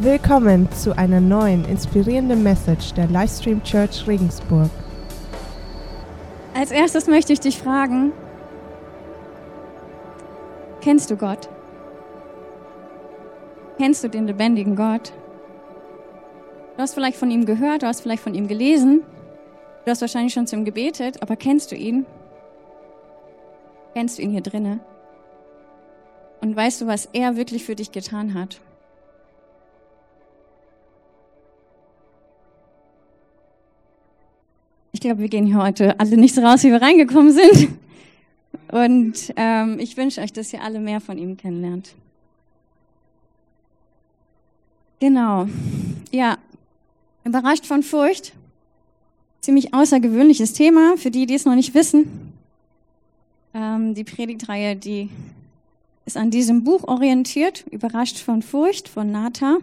Willkommen zu einer neuen inspirierenden Message der Livestream Church Regensburg. Als erstes möchte ich dich fragen, kennst du Gott? Kennst du den lebendigen Gott? Du hast vielleicht von ihm gehört, du hast vielleicht von ihm gelesen, du hast wahrscheinlich schon zu ihm gebetet, aber kennst du ihn? Kennst du ihn hier drinne? Und weißt du, was er wirklich für dich getan hat? Ich glaube, wir gehen hier heute alle nicht so raus, wie wir reingekommen sind. Und ähm, ich wünsche euch, dass ihr alle mehr von ihm kennenlernt. Genau. Ja, überrascht von Furcht. Ziemlich außergewöhnliches Thema für die, die es noch nicht wissen. Ähm, die Predigtreihe, die ist an diesem Buch orientiert, überrascht von Furcht von Nata.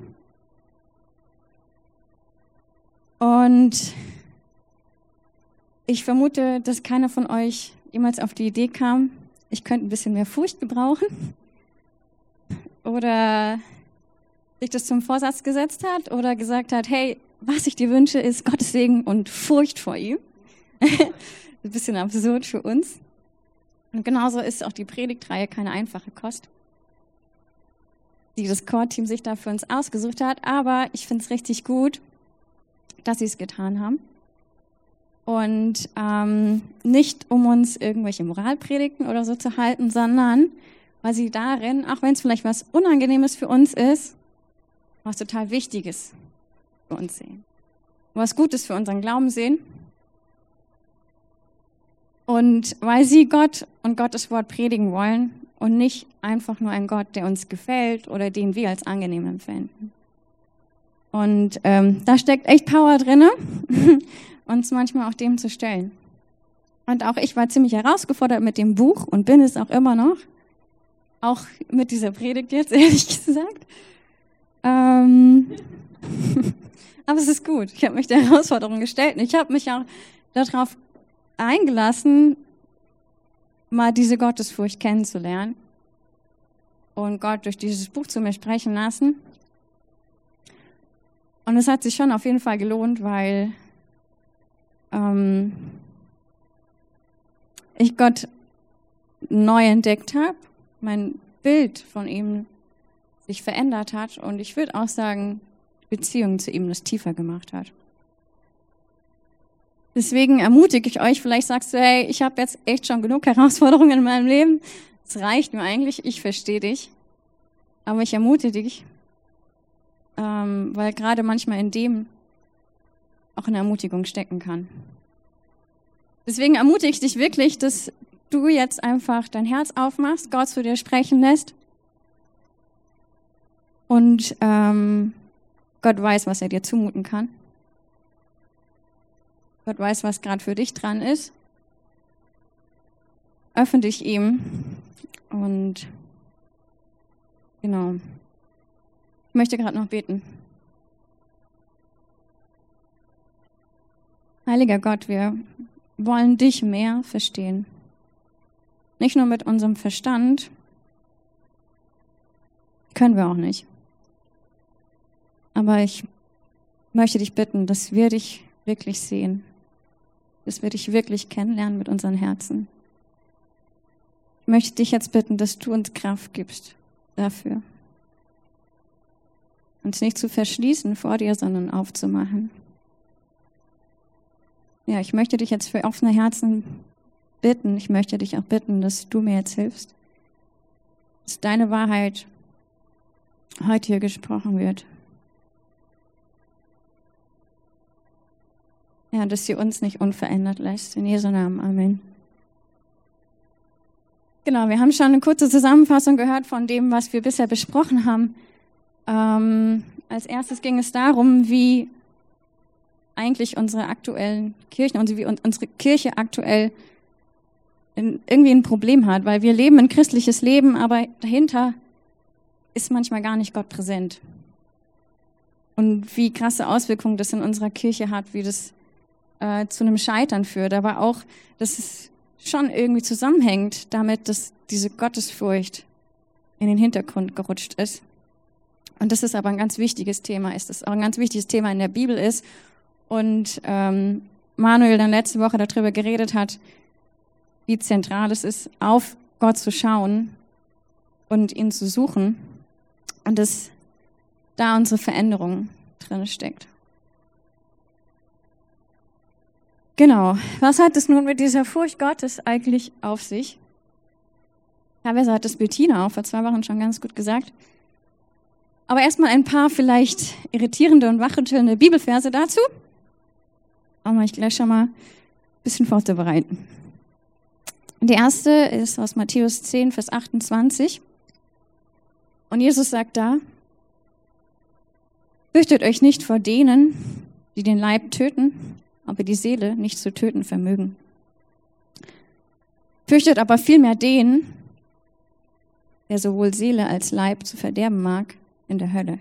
Und ich vermute, dass keiner von euch jemals auf die Idee kam, ich könnte ein bisschen mehr Furcht gebrauchen. Oder sich das zum Vorsatz gesetzt hat oder gesagt hat, hey, was ich dir wünsche, ist Gottes Segen und Furcht vor ihm. ein bisschen absurd für uns. Und genauso ist auch die Predigtreihe keine einfache Kost, die das Core-Team sich da für uns ausgesucht hat. Aber ich finde es richtig gut, dass sie es getan haben. Und ähm, nicht, um uns irgendwelche Moralpredigten oder so zu halten, sondern weil sie darin, auch wenn es vielleicht was Unangenehmes für uns ist, was total Wichtiges für uns sehen. Was Gutes für unseren Glauben sehen. Und weil sie Gott und Gottes Wort predigen wollen und nicht einfach nur ein Gott, der uns gefällt oder den wir als angenehm empfinden. Und ähm, da steckt echt Power drinne. uns manchmal auch dem zu stellen. Und auch ich war ziemlich herausgefordert mit dem Buch und bin es auch immer noch. Auch mit dieser Predigt jetzt, ehrlich gesagt. Ähm Aber es ist gut. Ich habe mich der Herausforderung gestellt. Und ich habe mich auch darauf eingelassen, mal diese Gottesfurcht kennenzulernen und Gott durch dieses Buch zu mir sprechen lassen. Und es hat sich schon auf jeden Fall gelohnt, weil ähm, ich Gott neu entdeckt habe, mein Bild von ihm sich verändert hat und ich würde auch sagen, die Beziehung zu ihm das tiefer gemacht hat. Deswegen ermutige ich euch, vielleicht sagst du, hey, ich habe jetzt echt schon genug Herausforderungen in meinem Leben. Es reicht mir eigentlich, ich verstehe dich. Aber ich ermutige dich, ähm, weil gerade manchmal in dem auch eine Ermutigung stecken kann. Deswegen ermutige ich dich wirklich, dass du jetzt einfach dein Herz aufmachst, Gott zu dir sprechen lässt. Und ähm, Gott weiß, was er dir zumuten kann. Gott weiß, was gerade für dich dran ist. Öffne dich ihm und genau. Ich möchte gerade noch beten. Heiliger Gott, wir wollen dich mehr verstehen. Nicht nur mit unserem Verstand, können wir auch nicht. Aber ich möchte dich bitten, dass wir dich wirklich sehen, dass wir dich wirklich kennenlernen mit unseren Herzen. Ich möchte dich jetzt bitten, dass du uns Kraft gibst dafür. Uns nicht zu verschließen vor dir, sondern aufzumachen. Ja, ich möchte dich jetzt für offene Herzen bitten. Ich möchte dich auch bitten, dass du mir jetzt hilfst. Dass deine Wahrheit heute hier gesprochen wird. Ja, dass sie uns nicht unverändert lässt. In Jesu Namen. Amen. Genau, wir haben schon eine kurze Zusammenfassung gehört von dem, was wir bisher besprochen haben. Ähm, als erstes ging es darum, wie eigentlich unsere aktuellen Kirchen und wie unsere Kirche aktuell irgendwie ein Problem hat, weil wir leben ein christliches Leben, aber dahinter ist manchmal gar nicht Gott präsent. Und wie krasse Auswirkungen das in unserer Kirche hat, wie das äh, zu einem Scheitern führt, aber auch, dass es schon irgendwie zusammenhängt damit, dass diese Gottesfurcht in den Hintergrund gerutscht ist. Und das ist aber ein ganz wichtiges Thema, ist das auch ein ganz wichtiges Thema in der Bibel ist. Und ähm, Manuel dann letzte Woche darüber geredet hat, wie zentral es ist, auf Gott zu schauen und ihn zu suchen. Und dass da unsere Veränderung drin steckt. Genau. Was hat es nun mit dieser Furcht Gottes eigentlich auf sich? Teilweise hat es Bettina auch vor zwei Wochen schon ganz gut gesagt. Aber erstmal ein paar vielleicht irritierende und wachrüttelnde Bibelverse dazu. Um euch gleich schon mal ein bisschen vorzubereiten. Die erste ist aus Matthäus 10, Vers 28. Und Jesus sagt da, fürchtet euch nicht vor denen, die den Leib töten, aber die Seele nicht zu töten vermögen. Fürchtet aber vielmehr den, der sowohl Seele als Leib zu verderben mag in der Hölle.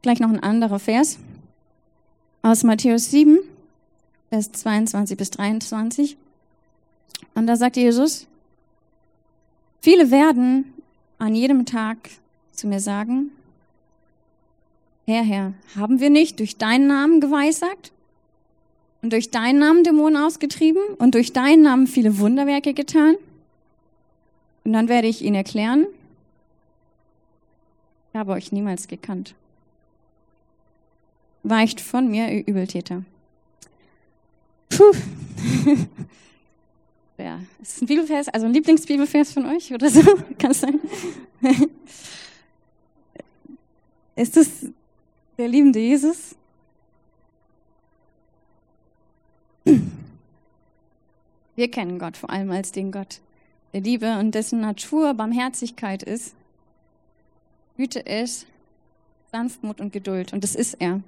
Gleich noch ein anderer Vers aus Matthäus 7, Vers 22 bis 23. Und da sagt Jesus, viele werden an jedem Tag zu mir sagen, Herr, Herr, haben wir nicht durch deinen Namen geweissagt und durch deinen Namen Dämonen ausgetrieben und durch deinen Namen viele Wunderwerke getan? Und dann werde ich ihnen erklären, ich habe euch niemals gekannt. Weicht von mir, ihr Übeltäter. Puh. ja, ist ein Bibelvers, also ein Lieblingsbibelvers von euch oder so? Kann es sein? ist es der liebende Jesus? Wir kennen Gott vor allem als den Gott der Liebe und dessen Natur Barmherzigkeit ist. Güte ist, Sanftmut und Geduld. Und das ist er.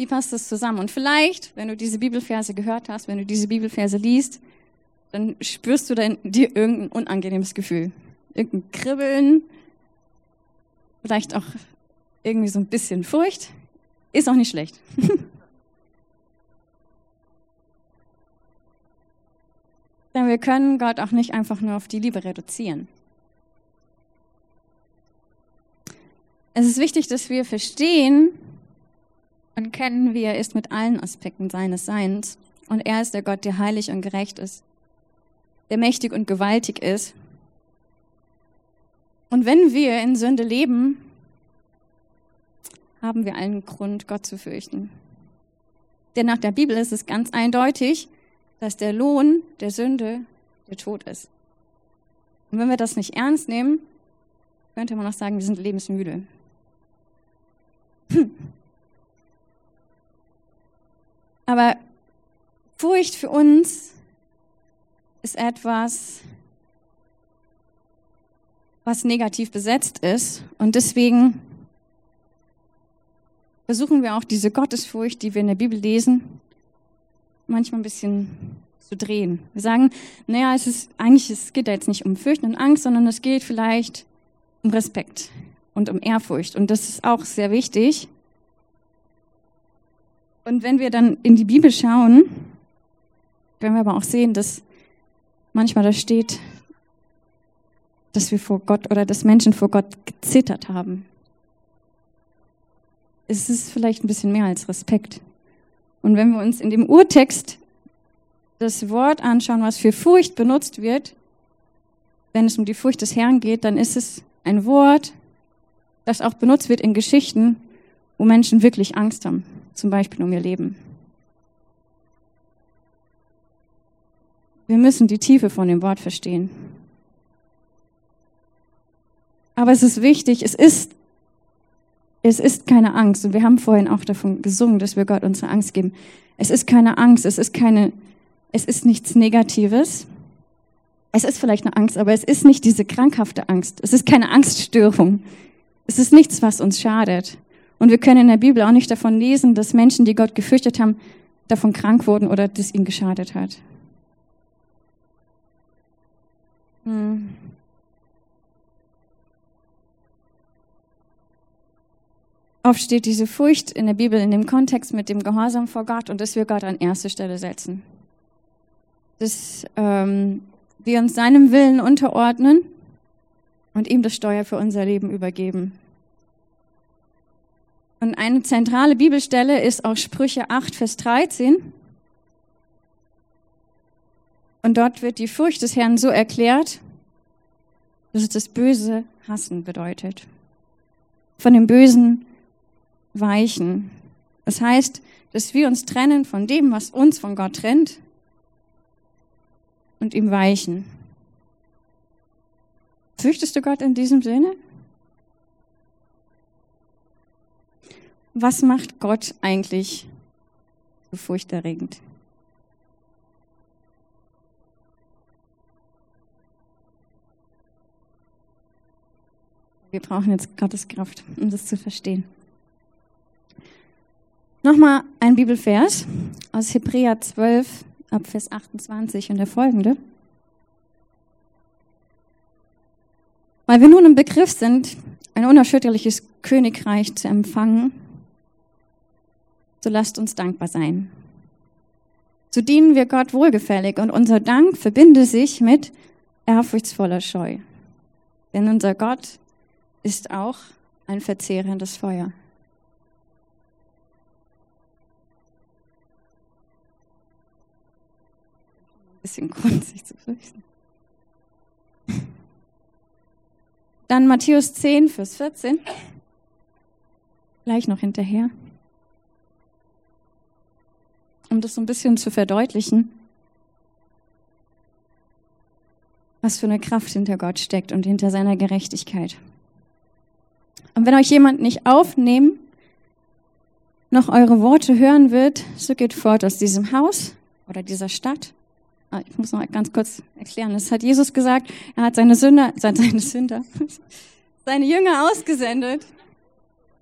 Wie passt das zusammen? Und vielleicht, wenn du diese Bibelverse gehört hast, wenn du diese Bibelverse liest, dann spürst du in dir irgendein unangenehmes Gefühl. Irgendein Kribbeln, vielleicht auch irgendwie so ein bisschen Furcht. Ist auch nicht schlecht. Denn wir können Gott auch nicht einfach nur auf die Liebe reduzieren. Es ist wichtig, dass wir verstehen und kennen, wie er ist mit allen Aspekten seines Seins. Und er ist der Gott, der heilig und gerecht ist, der mächtig und gewaltig ist. Und wenn wir in Sünde leben, haben wir allen Grund, Gott zu fürchten. Denn nach der Bibel ist es ganz eindeutig, dass der Lohn der Sünde der Tod ist. Und wenn wir das nicht ernst nehmen, könnte man auch sagen, wir sind lebensmüde. Aber Furcht für uns ist etwas, was negativ besetzt ist. Und deswegen versuchen wir auch diese Gottesfurcht, die wir in der Bibel lesen, manchmal ein bisschen zu drehen. Wir sagen, naja, es ist eigentlich, es geht da jetzt nicht um Fürchten und Angst, sondern es geht vielleicht um Respekt und um Ehrfurcht. Und das ist auch sehr wichtig. Und wenn wir dann in die Bibel schauen, werden wir aber auch sehen, dass manchmal da steht, dass wir vor Gott oder dass Menschen vor Gott gezittert haben. Es ist vielleicht ein bisschen mehr als Respekt. Und wenn wir uns in dem Urtext das Wort anschauen, was für Furcht benutzt wird, wenn es um die Furcht des Herrn geht, dann ist es ein Wort, das auch benutzt wird in Geschichten, wo Menschen wirklich Angst haben, zum Beispiel um ihr Leben. Wir müssen die Tiefe von dem Wort verstehen. Aber es ist wichtig, es ist, es ist keine Angst. Und wir haben vorhin auch davon gesungen, dass wir Gott unsere Angst geben. Es ist keine Angst, es ist keine, es ist nichts Negatives. Es ist vielleicht eine Angst, aber es ist nicht diese krankhafte Angst. Es ist keine Angststörung. Es ist nichts, was uns schadet. Und wir können in der Bibel auch nicht davon lesen, dass Menschen, die Gott gefürchtet haben, davon krank wurden oder das ihnen geschadet hat. Hm. Oft steht diese Furcht in der Bibel in dem Kontext mit dem Gehorsam vor Gott und dass wir Gott an erste Stelle setzen. Dass ähm, wir uns seinem Willen unterordnen und ihm das Steuer für unser Leben übergeben. Und eine zentrale Bibelstelle ist auch Sprüche 8, Vers 13. Und dort wird die Furcht des Herrn so erklärt, dass es das Böse hassen bedeutet. Von dem Bösen weichen. Das heißt, dass wir uns trennen von dem, was uns von Gott trennt und ihm weichen. Fürchtest du Gott in diesem Sinne? Was macht Gott eigentlich so furchterregend? Wir brauchen jetzt Gottes Kraft, um das zu verstehen. Nochmal ein Bibelvers aus Hebräer 12, ab Vers 28 und der folgende. Weil wir nun im Begriff sind, ein unerschütterliches Königreich zu empfangen, so lasst uns dankbar sein. So dienen wir Gott wohlgefällig und unser Dank verbinde sich mit ehrfurchtsvoller Scheu. Denn unser Gott ist auch ein verzehrendes Feuer. Bisschen Grund, sich zu fürchten. Dann Matthäus 10, Vers 14. Gleich noch hinterher. Um das so ein bisschen zu verdeutlichen, was für eine Kraft hinter Gott steckt und hinter seiner Gerechtigkeit. Und wenn euch jemand nicht aufnehmen, noch eure Worte hören wird, so geht fort aus diesem Haus oder dieser Stadt. Ah, ich muss noch ganz kurz erklären. Das hat Jesus gesagt. Er hat seine Sünder, seine Sünder, seine Jünger ausgesendet.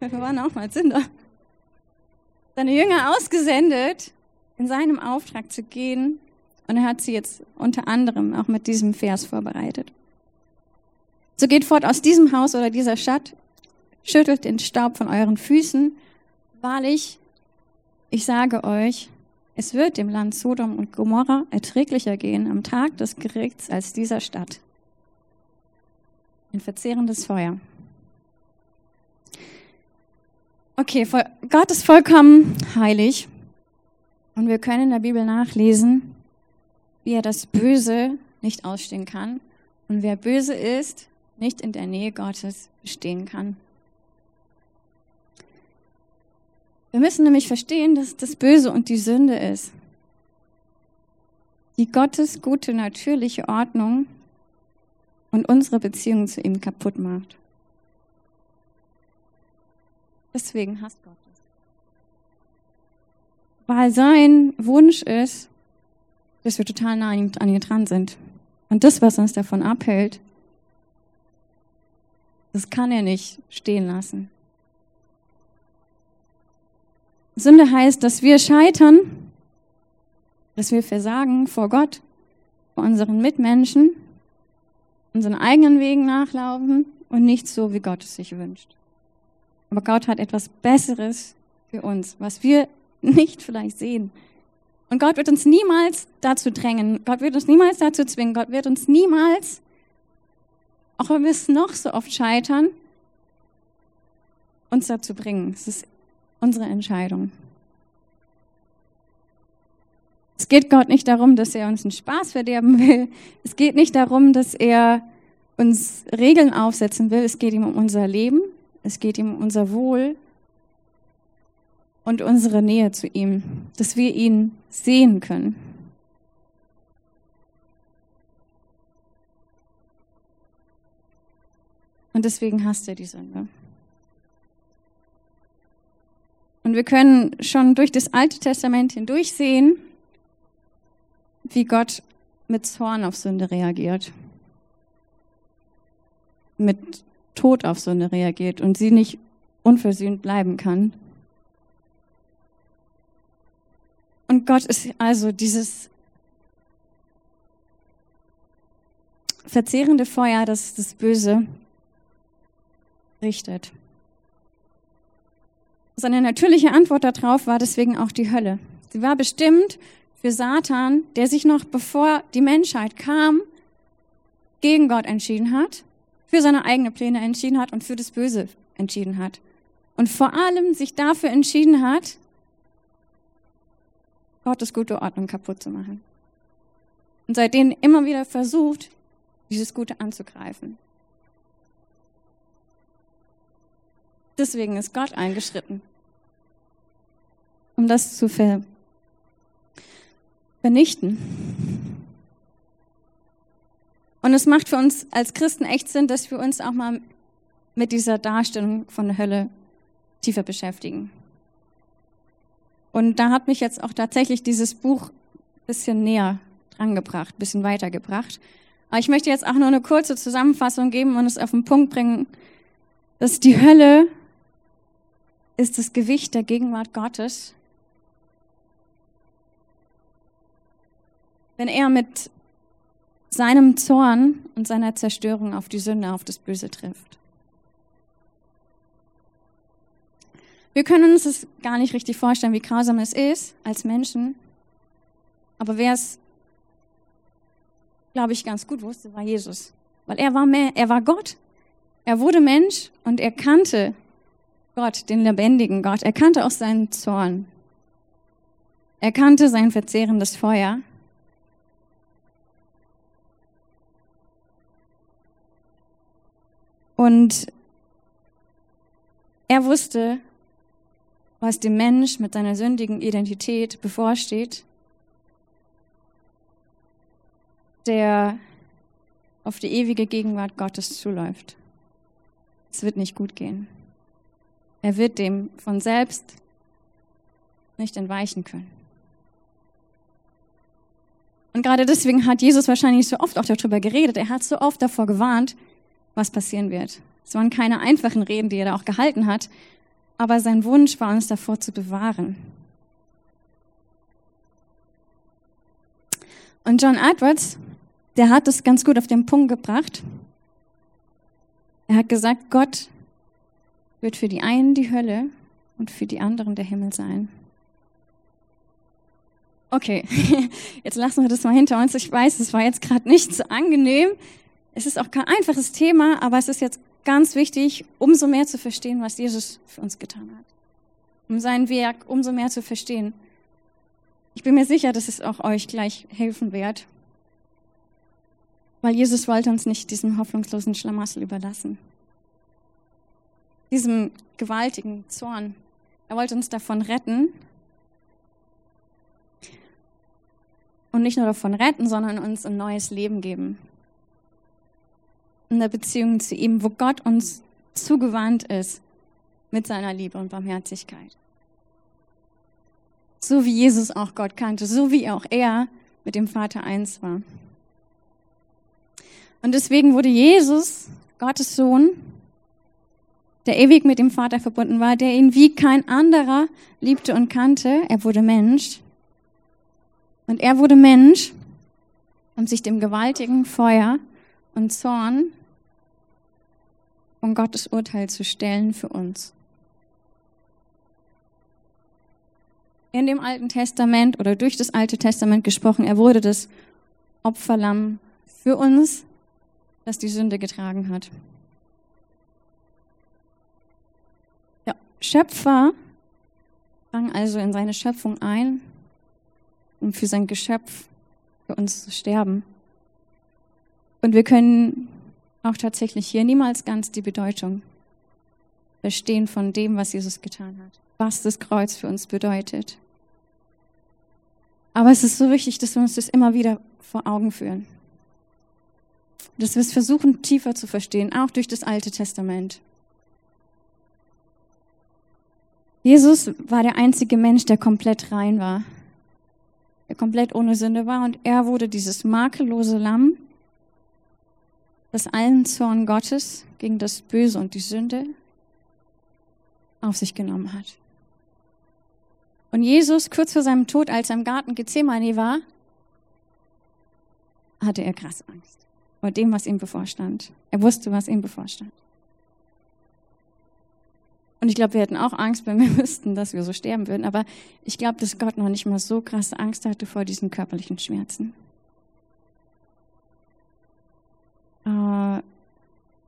Wir waren auch mal Sünder. Seine Jünger ausgesendet, in seinem Auftrag zu gehen. Und er hat sie jetzt unter anderem auch mit diesem Vers vorbereitet. So geht fort aus diesem Haus oder dieser Stadt schüttelt den Staub von euren Füßen. Wahrlich, ich sage euch, es wird dem Land Sodom und Gomorra erträglicher gehen am Tag des Gerichts als dieser Stadt. Ein verzehrendes Feuer. Okay, Gott ist vollkommen heilig und wir können in der Bibel nachlesen, wie er das Böse nicht ausstehen kann und wer böse ist, nicht in der Nähe Gottes bestehen kann. Wir müssen nämlich verstehen, dass das Böse und die Sünde ist. Die Gottes gute, natürliche Ordnung und unsere Beziehung zu ihm kaputt macht. Deswegen hasst Gott. Weil sein Wunsch ist, dass wir total nah an ihm, an ihm dran sind. Und das, was uns davon abhält, das kann er nicht stehen lassen. Sünde heißt, dass wir scheitern, dass wir versagen vor Gott, vor unseren Mitmenschen, unseren eigenen Wegen nachlaufen und nicht so, wie Gott es sich wünscht. Aber Gott hat etwas Besseres für uns, was wir nicht vielleicht sehen. Und Gott wird uns niemals dazu drängen. Gott wird uns niemals dazu zwingen. Gott wird uns niemals, auch wenn wir es noch so oft scheitern, uns dazu bringen. Es ist unsere Entscheidung. Es geht Gott nicht darum, dass er uns einen Spaß verderben will. Es geht nicht darum, dass er uns Regeln aufsetzen will. Es geht ihm um unser Leben. Es geht ihm um unser Wohl und unsere Nähe zu ihm, dass wir ihn sehen können. Und deswegen hasst er die Sünde. Und wir können schon durch das Alte Testament hindurch sehen, wie Gott mit Zorn auf Sünde reagiert. Mit Tod auf Sünde reagiert und sie nicht unversöhnt bleiben kann. Und Gott ist also dieses verzehrende Feuer, das das Böse richtet. Seine natürliche Antwort darauf war deswegen auch die Hölle. Sie war bestimmt für Satan, der sich noch bevor die Menschheit kam, gegen Gott entschieden hat für seine eigenen Pläne entschieden hat und für das Böse entschieden hat. Und vor allem sich dafür entschieden hat, Gottes gute Ordnung kaputt zu machen. Und seitdem immer wieder versucht, dieses Gute anzugreifen. Deswegen ist Gott eingeschritten, um das zu ver vernichten. Und es macht für uns als Christen echt Sinn, dass wir uns auch mal mit dieser Darstellung von der Hölle tiefer beschäftigen. Und da hat mich jetzt auch tatsächlich dieses Buch ein bisschen näher drangebracht, ein bisschen weitergebracht. Aber ich möchte jetzt auch nur eine kurze Zusammenfassung geben und es auf den Punkt bringen, dass die Hölle ist das Gewicht der Gegenwart Gottes. Wenn er mit seinem Zorn und seiner Zerstörung auf die Sünde, auf das Böse trifft. Wir können uns das gar nicht richtig vorstellen, wie grausam es ist als Menschen. Aber wer es, glaube ich, ganz gut wusste, war Jesus. Weil er war mehr, er war Gott. Er wurde Mensch und er kannte Gott, den lebendigen Gott. Er kannte auch seinen Zorn. Er kannte sein verzehrendes Feuer. Und er wusste, was dem Mensch mit seiner sündigen Identität bevorsteht, der auf die ewige Gegenwart Gottes zuläuft. Es wird nicht gut gehen. Er wird dem von selbst nicht entweichen können. Und gerade deswegen hat Jesus wahrscheinlich so oft auch darüber geredet. Er hat so oft davor gewarnt, was passieren wird. Es waren keine einfachen Reden, die er da auch gehalten hat, aber sein Wunsch war, uns davor zu bewahren. Und John Edwards, der hat es ganz gut auf den Punkt gebracht. Er hat gesagt, Gott wird für die einen die Hölle und für die anderen der Himmel sein. Okay, jetzt lassen wir das mal hinter uns. Ich weiß, es war jetzt gerade nicht so angenehm. Es ist auch kein einfaches Thema, aber es ist jetzt ganz wichtig, umso mehr zu verstehen, was Jesus für uns getan hat. Um sein Werk umso mehr zu verstehen. Ich bin mir sicher, dass es auch euch gleich helfen wird. Weil Jesus wollte uns nicht diesem hoffnungslosen Schlamassel überlassen. Diesem gewaltigen Zorn. Er wollte uns davon retten. Und nicht nur davon retten, sondern uns ein neues Leben geben in der Beziehung zu ihm, wo Gott uns zugewandt ist mit seiner Liebe und Barmherzigkeit. So wie Jesus auch Gott kannte, so wie auch er mit dem Vater eins war. Und deswegen wurde Jesus, Gottes Sohn, der ewig mit dem Vater verbunden war, der ihn wie kein anderer liebte und kannte. Er wurde Mensch. Und er wurde Mensch, um sich dem gewaltigen Feuer und Zorn um Gottes Urteil zu stellen für uns. In dem Alten Testament oder durch das Alte Testament gesprochen, er wurde das Opferlamm für uns, das die Sünde getragen hat. Der Schöpfer drang also in seine Schöpfung ein, um für sein Geschöpf, für uns zu sterben. Und wir können auch tatsächlich hier niemals ganz die Bedeutung verstehen von dem, was Jesus getan hat, was das Kreuz für uns bedeutet. Aber es ist so wichtig, dass wir uns das immer wieder vor Augen führen. Dass wir es versuchen, tiefer zu verstehen, auch durch das Alte Testament. Jesus war der einzige Mensch, der komplett rein war, der komplett ohne Sünde war und er wurde dieses makellose Lamm, das allen Zorn Gottes gegen das Böse und die Sünde auf sich genommen hat. Und Jesus, kurz vor seinem Tod, als er im Garten Gethsemane war, hatte er krass Angst vor dem, was ihm bevorstand. Er wusste, was ihm bevorstand. Und ich glaube, wir hätten auch Angst, wenn wir wüssten, dass wir so sterben würden. Aber ich glaube, dass Gott noch nicht mal so krasse Angst hatte vor diesen körperlichen Schmerzen. Äh,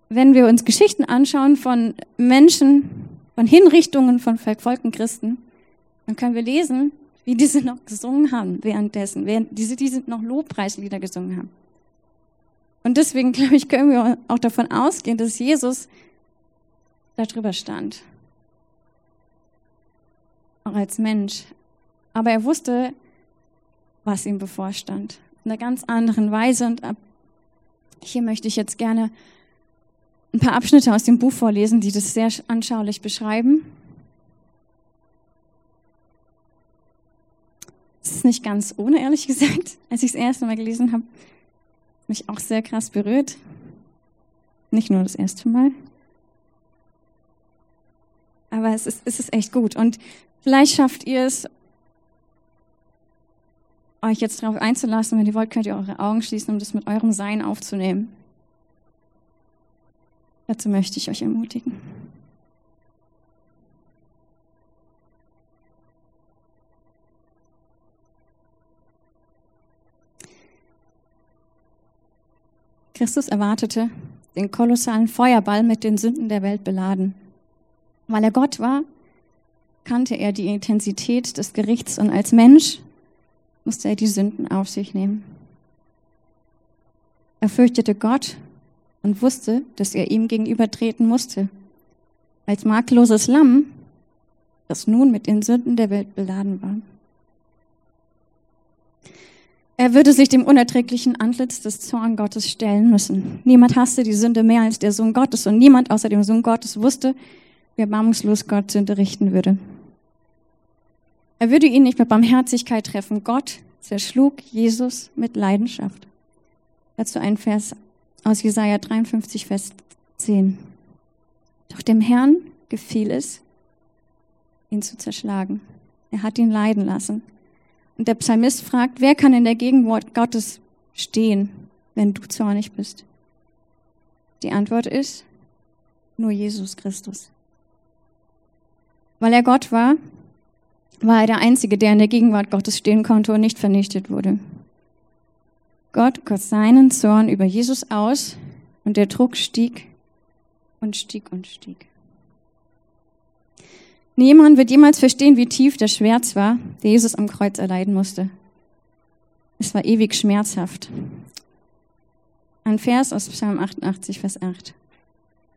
wenn wir uns Geschichten anschauen von Menschen, von Hinrichtungen von verfolgten Christen, dann können wir lesen, wie diese noch gesungen haben währenddessen, während diese, diese noch Lobpreislieder gesungen haben. Und deswegen, glaube ich, können wir auch davon ausgehen, dass Jesus darüber stand. Auch als Mensch. Aber er wusste, was ihm bevorstand. In einer ganz anderen Weise. Und hier möchte ich jetzt gerne ein paar Abschnitte aus dem Buch vorlesen, die das sehr anschaulich beschreiben. Es ist nicht ganz ohne, ehrlich gesagt. Als ich das erste Mal gelesen habe, mich auch sehr krass berührt. Nicht nur das erste Mal. Aber es ist, es ist echt gut. Und vielleicht schafft ihr es, euch jetzt darauf einzulassen. Wenn ihr wollt, könnt ihr eure Augen schließen, um das mit eurem Sein aufzunehmen. Dazu möchte ich euch ermutigen. Christus erwartete den kolossalen Feuerball mit den Sünden der Welt beladen. Weil er Gott war, kannte er die Intensität des Gerichts und als Mensch musste er die Sünden auf sich nehmen. Er fürchtete Gott und wusste, dass er ihm gegenübertreten musste. Als makelloses Lamm, das nun mit den Sünden der Welt beladen war. Er würde sich dem unerträglichen Antlitz des Zorn Gottes stellen müssen. Niemand hasste die Sünde mehr als der Sohn Gottes und niemand außer dem Sohn Gottes wusste, wie erbarmungslos Gott Sünde richten würde. Er würde ihn nicht mit Barmherzigkeit treffen. Gott zerschlug Jesus mit Leidenschaft. Dazu ein Vers aus Jesaja 53, Vers 10. Doch dem Herrn gefiel es, ihn zu zerschlagen. Er hat ihn leiden lassen. Und der Psalmist fragt, wer kann in der Gegenwart Gottes stehen, wenn du zornig bist? Die Antwort ist, nur Jesus Christus. Weil er Gott war, war er der Einzige, der in der Gegenwart Gottes stehen konnte und nicht vernichtet wurde. Gott goss seinen Zorn über Jesus aus und der Druck stieg und stieg und stieg. Niemand wird jemals verstehen, wie tief der Schmerz war, der Jesus am Kreuz erleiden musste. Es war ewig schmerzhaft. Ein Vers aus Psalm 88, Vers 8.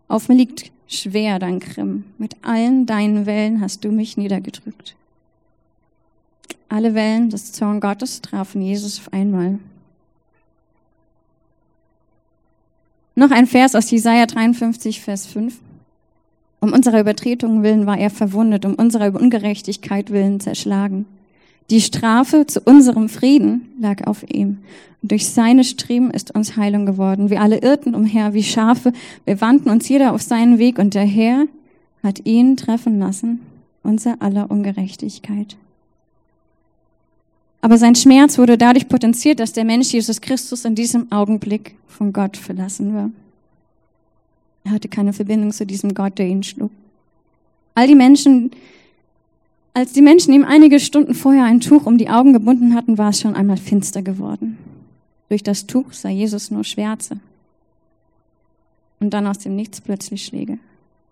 Auf mir liegt schwer dein Grimm. Mit allen deinen Wellen hast du mich niedergedrückt. Alle Wellen des Zorn Gottes trafen Jesus auf einmal. Noch ein Vers aus Jesaja 53, Vers 5. Um unserer Übertretungen willen war er verwundet, um unserer Ungerechtigkeit willen zerschlagen. Die Strafe zu unserem Frieden lag auf ihm. Und durch seine Striemen ist uns Heilung geworden. Wir alle irrten umher wie Schafe. Wir wandten uns jeder auf seinen Weg und der Herr hat ihn treffen lassen, unser aller Ungerechtigkeit. Aber sein Schmerz wurde dadurch potenziert, dass der Mensch Jesus Christus in diesem Augenblick von Gott verlassen war. Er hatte keine Verbindung zu diesem Gott, der ihn schlug. All die Menschen, als die Menschen ihm einige Stunden vorher ein Tuch um die Augen gebunden hatten, war es schon einmal finster geworden. Durch das Tuch sah Jesus nur Schwärze. Und dann aus dem Nichts plötzlich Schläge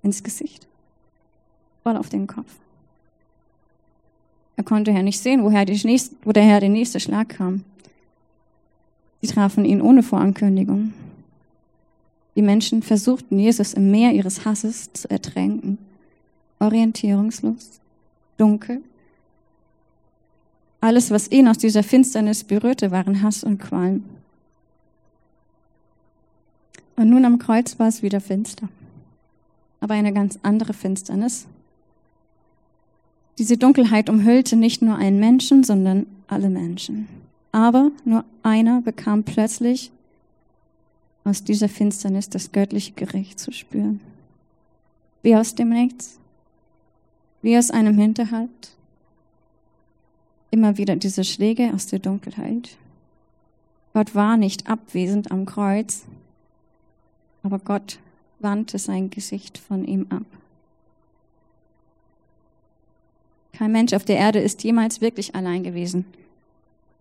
ins Gesicht, voll auf den Kopf. Er konnte ja nicht sehen, woher, die nächste, woher der nächste Schlag kam. Sie trafen ihn ohne Vorankündigung. Die Menschen versuchten Jesus im Meer ihres Hasses zu ertränken. Orientierungslos, dunkel. Alles, was ihn aus dieser Finsternis berührte, waren Hass und Qualen. Und nun am Kreuz war es wieder finster. Aber eine ganz andere Finsternis. Diese Dunkelheit umhüllte nicht nur einen Menschen, sondern alle Menschen. Aber nur einer bekam plötzlich aus dieser Finsternis das göttliche Gericht zu spüren. Wie aus dem Nichts, wie aus einem Hinterhalt. Immer wieder diese Schläge aus der Dunkelheit. Gott war nicht abwesend am Kreuz, aber Gott wandte sein Gesicht von ihm ab. Kein Mensch auf der Erde ist jemals wirklich allein gewesen.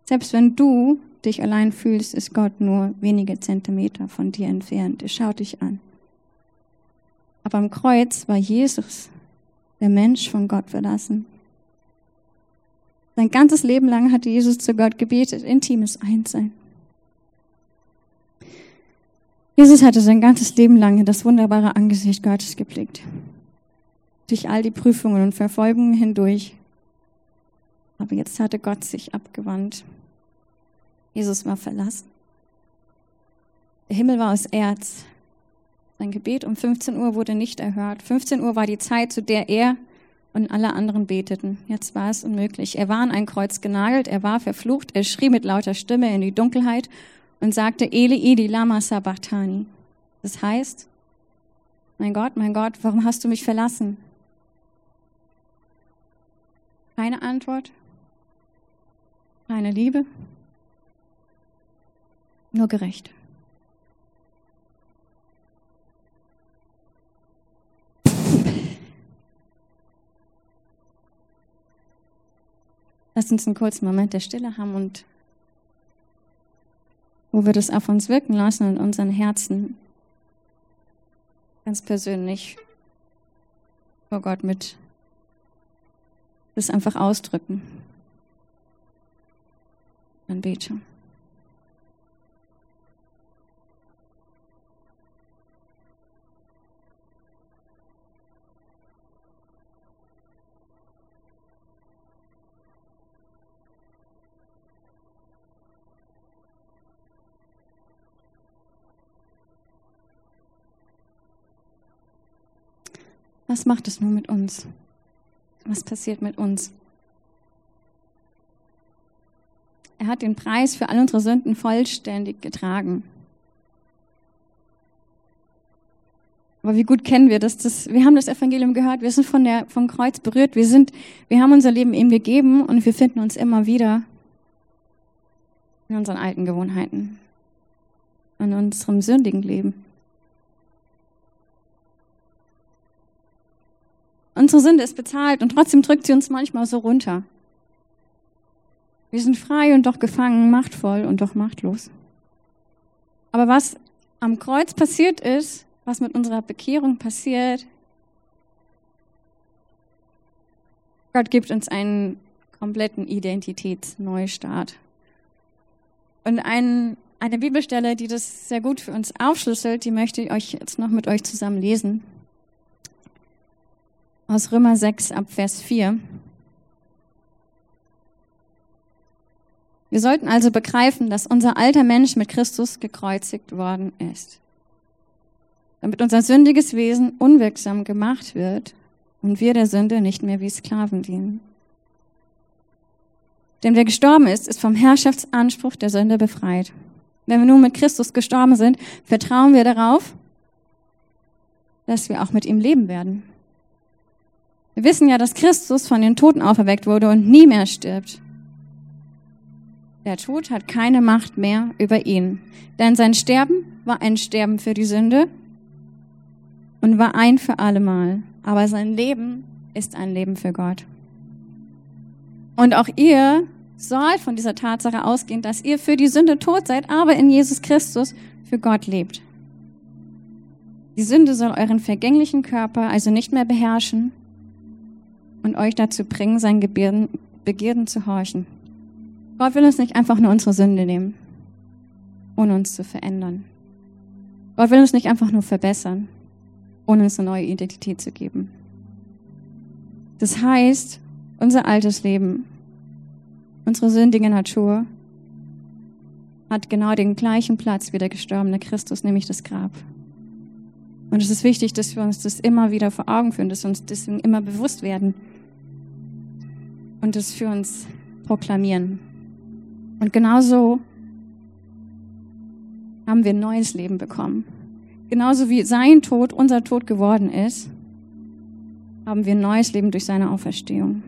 Selbst wenn du dich allein fühlst, ist Gott nur wenige Zentimeter von dir entfernt. Er schaut dich an. Aber am Kreuz war Jesus, der Mensch von Gott verlassen. Sein ganzes Leben lang hatte Jesus zu Gott gebetet, intimes Einssein. Jesus hatte sein ganzes Leben lang das wunderbare Angesicht Gottes geblickt. Durch all die Prüfungen und Verfolgungen hindurch. Aber jetzt hatte Gott sich abgewandt. Jesus war verlassen. Der Himmel war aus Erz. Sein Gebet um 15 Uhr wurde nicht erhört. 15 Uhr war die Zeit, zu der er und alle anderen beteten. Jetzt war es unmöglich. Er war an ein Kreuz genagelt, er war verflucht, er schrie mit lauter Stimme in die Dunkelheit und sagte, Eli, Eli, lama sabachthani. Das heißt, mein Gott, mein Gott, warum hast du mich verlassen? Keine Antwort, keine Liebe, nur gerecht. Lass uns einen kurzen Moment der Stille haben und wo wir das auf uns wirken lassen und unseren Herzen ganz persönlich vor Gott mit das einfach ausdrücken. Bete. Was macht es nun mit uns? Was passiert mit uns? Er hat den Preis für all unsere Sünden vollständig getragen. Aber wie gut kennen wir das, das? Wir haben das Evangelium gehört, wir sind von der, vom Kreuz berührt, wir sind, wir haben unser Leben ihm gegeben und wir finden uns immer wieder in unseren alten Gewohnheiten, in unserem sündigen Leben. Unsere Sünde ist bezahlt und trotzdem drückt sie uns manchmal so runter. Wir sind frei und doch gefangen, machtvoll und doch machtlos. Aber was am Kreuz passiert ist, was mit unserer Bekehrung passiert, Gott gibt uns einen kompletten Identitätsneustart. Und ein, eine Bibelstelle, die das sehr gut für uns aufschlüsselt, die möchte ich euch jetzt noch mit euch zusammen lesen aus Römer 6 ab Vers 4. Wir sollten also begreifen, dass unser alter Mensch mit Christus gekreuzigt worden ist, damit unser sündiges Wesen unwirksam gemacht wird und wir der Sünde nicht mehr wie Sklaven dienen. Denn wer gestorben ist, ist vom Herrschaftsanspruch der Sünde befreit. Wenn wir nun mit Christus gestorben sind, vertrauen wir darauf, dass wir auch mit ihm leben werden. Wir wissen ja, dass Christus von den Toten auferweckt wurde und nie mehr stirbt. Der Tod hat keine Macht mehr über ihn, denn sein Sterben war ein Sterben für die Sünde und war ein für allemal. Aber sein Leben ist ein Leben für Gott. Und auch ihr sollt von dieser Tatsache ausgehen, dass ihr für die Sünde tot seid, aber in Jesus Christus für Gott lebt. Die Sünde soll euren vergänglichen Körper also nicht mehr beherrschen, und euch dazu bringen, seinen Gebirden, Begierden zu horchen. Gott will uns nicht einfach nur unsere Sünde nehmen, ohne uns zu verändern. Gott will uns nicht einfach nur verbessern, ohne uns eine neue Identität zu geben. Das heißt, unser altes Leben, unsere sündige Natur hat genau den gleichen Platz wie der gestorbene Christus, nämlich das Grab. Und es ist wichtig, dass wir uns das immer wieder vor Augen führen, dass wir uns deswegen immer bewusst werden und es für uns proklamieren. Und genauso haben wir ein neues Leben bekommen. Genauso wie sein Tod unser Tod geworden ist, haben wir ein neues Leben durch seine Auferstehung.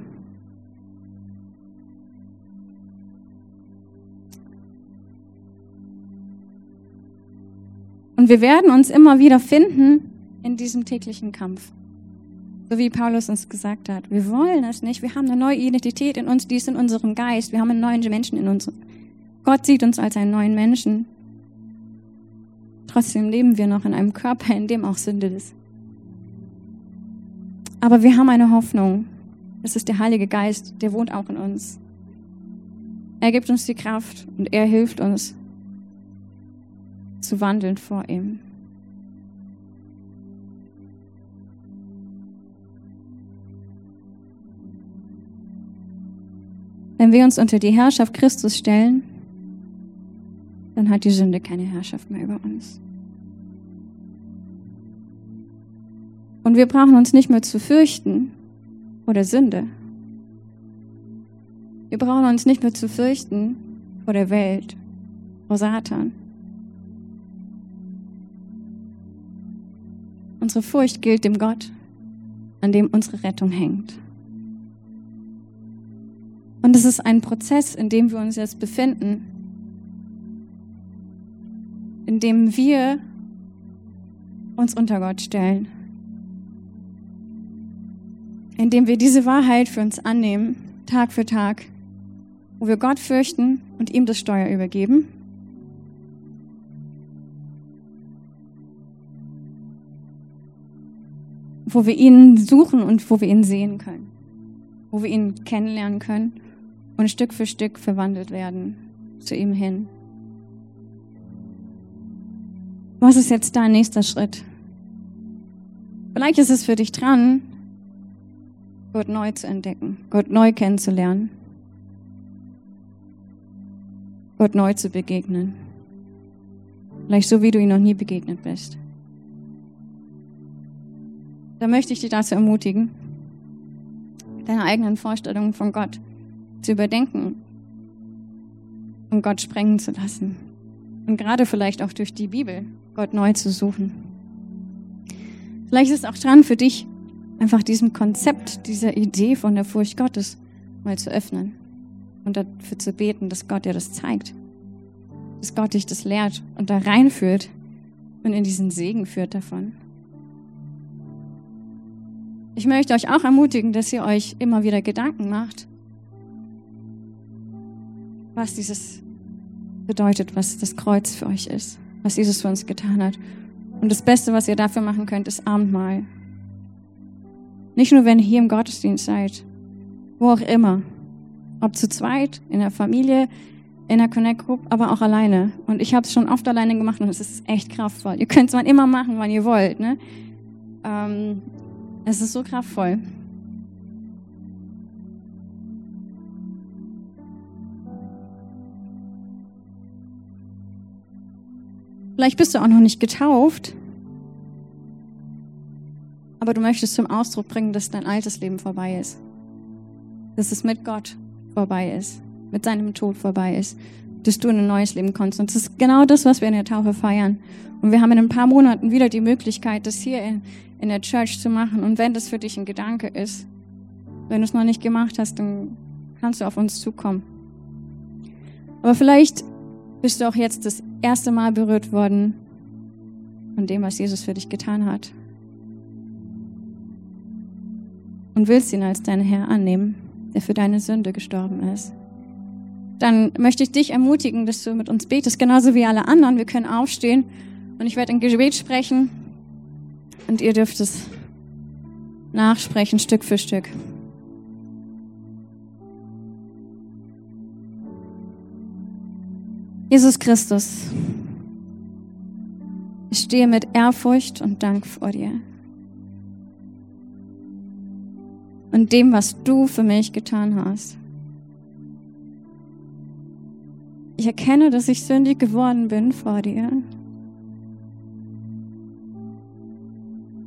Und wir werden uns immer wieder finden in diesem täglichen Kampf. So wie Paulus uns gesagt hat. Wir wollen es nicht. Wir haben eine neue Identität in uns, die ist in unserem Geist. Wir haben einen neuen Menschen in uns. Gott sieht uns als einen neuen Menschen. Trotzdem leben wir noch in einem Körper, in dem auch Sünde ist. Aber wir haben eine Hoffnung. Es ist der Heilige Geist, der wohnt auch in uns. Er gibt uns die Kraft und er hilft uns zu wandeln vor ihm. Wenn wir uns unter die Herrschaft Christus stellen, dann hat die Sünde keine Herrschaft mehr über uns. Und wir brauchen uns nicht mehr zu fürchten vor der Sünde. Wir brauchen uns nicht mehr zu fürchten vor der Welt, vor Satan. Unsere Furcht gilt dem Gott, an dem unsere Rettung hängt. Und es ist ein Prozess, in dem wir uns jetzt befinden, in dem wir uns unter Gott stellen, in dem wir diese Wahrheit für uns annehmen, Tag für Tag, wo wir Gott fürchten und ihm das Steuer übergeben. Wo wir ihn suchen und wo wir ihn sehen können. Wo wir ihn kennenlernen können und Stück für Stück verwandelt werden zu ihm hin. Was ist jetzt dein nächster Schritt? Vielleicht ist es für dich dran, Gott neu zu entdecken, Gott neu kennenzulernen, Gott neu zu begegnen. Vielleicht so, wie du ihn noch nie begegnet bist. Da möchte ich dich dazu ermutigen, deine eigenen Vorstellungen von Gott zu überdenken und Gott sprengen zu lassen. Und gerade vielleicht auch durch die Bibel Gott neu zu suchen. Vielleicht ist es auch dran für dich, einfach diesem Konzept, dieser Idee von der Furcht Gottes mal zu öffnen und dafür zu beten, dass Gott dir das zeigt. Dass Gott dich das lehrt und da reinführt und in diesen Segen führt davon. Ich möchte euch auch ermutigen, dass ihr euch immer wieder Gedanken macht, was dieses bedeutet, was das Kreuz für euch ist, was Jesus für uns getan hat. Und das Beste, was ihr dafür machen könnt, ist Abendmahl. Nicht nur, wenn ihr hier im Gottesdienst seid, wo auch immer. Ob zu zweit, in der Familie, in der Connect Group, aber auch alleine. Und ich habe es schon oft alleine gemacht und es ist echt kraftvoll. Ihr könnt es immer machen, wann ihr wollt. Ne? Ähm, es ist so kraftvoll. Vielleicht bist du auch noch nicht getauft, aber du möchtest zum Ausdruck bringen, dass dein altes Leben vorbei ist. Dass es mit Gott vorbei ist, mit seinem Tod vorbei ist, dass du in ein neues Leben kommst. Und das ist genau das, was wir in der Taufe feiern. Und wir haben in ein paar Monaten wieder die Möglichkeit, das hier in, in der Church zu machen. Und wenn das für dich ein Gedanke ist, wenn du es noch nicht gemacht hast, dann kannst du auf uns zukommen. Aber vielleicht bist du auch jetzt das erste Mal berührt worden von dem, was Jesus für dich getan hat. Und willst ihn als deinen Herr annehmen, der für deine Sünde gestorben ist. Dann möchte ich dich ermutigen, dass du mit uns betest, genauso wie alle anderen. Wir können aufstehen und ich werde ein Gebet sprechen und ihr dürft es nachsprechen, Stück für Stück. Jesus Christus, ich stehe mit Ehrfurcht und Dank vor dir. Und dem, was du für mich getan hast. Ich erkenne, dass ich sündig geworden bin vor dir.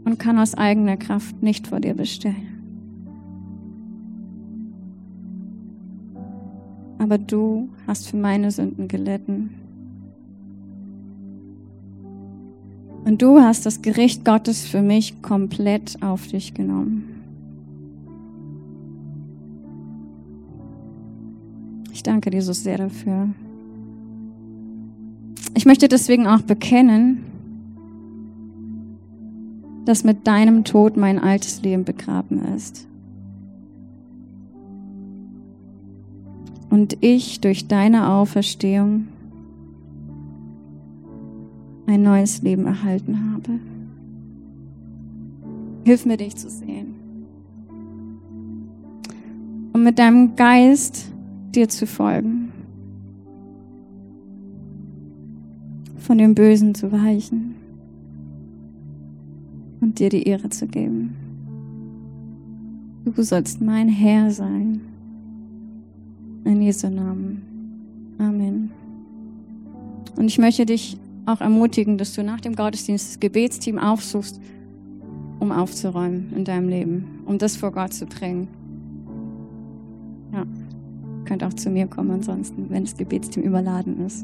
Und kann aus eigener Kraft nicht vor dir bestellen. Aber du hast für meine Sünden gelitten. Und du hast das Gericht Gottes für mich komplett auf dich genommen. Ich danke dir so sehr dafür. Ich möchte deswegen auch bekennen, dass mit deinem Tod mein altes Leben begraben ist. Und ich durch deine Auferstehung ein neues Leben erhalten habe. Hilf mir, dich zu sehen. um mit deinem Geist dir zu folgen. Von dem Bösen zu weichen und dir die Ehre zu geben. Du sollst mein Herr sein. In Jesu Namen. Amen. Und ich möchte dich auch ermutigen, dass du nach dem Gottesdienst das Gebetsteam aufsuchst, um aufzuräumen in deinem Leben, um das vor Gott zu bringen. Ja, könnt auch zu mir kommen ansonsten, wenn das Gebetsteam überladen ist.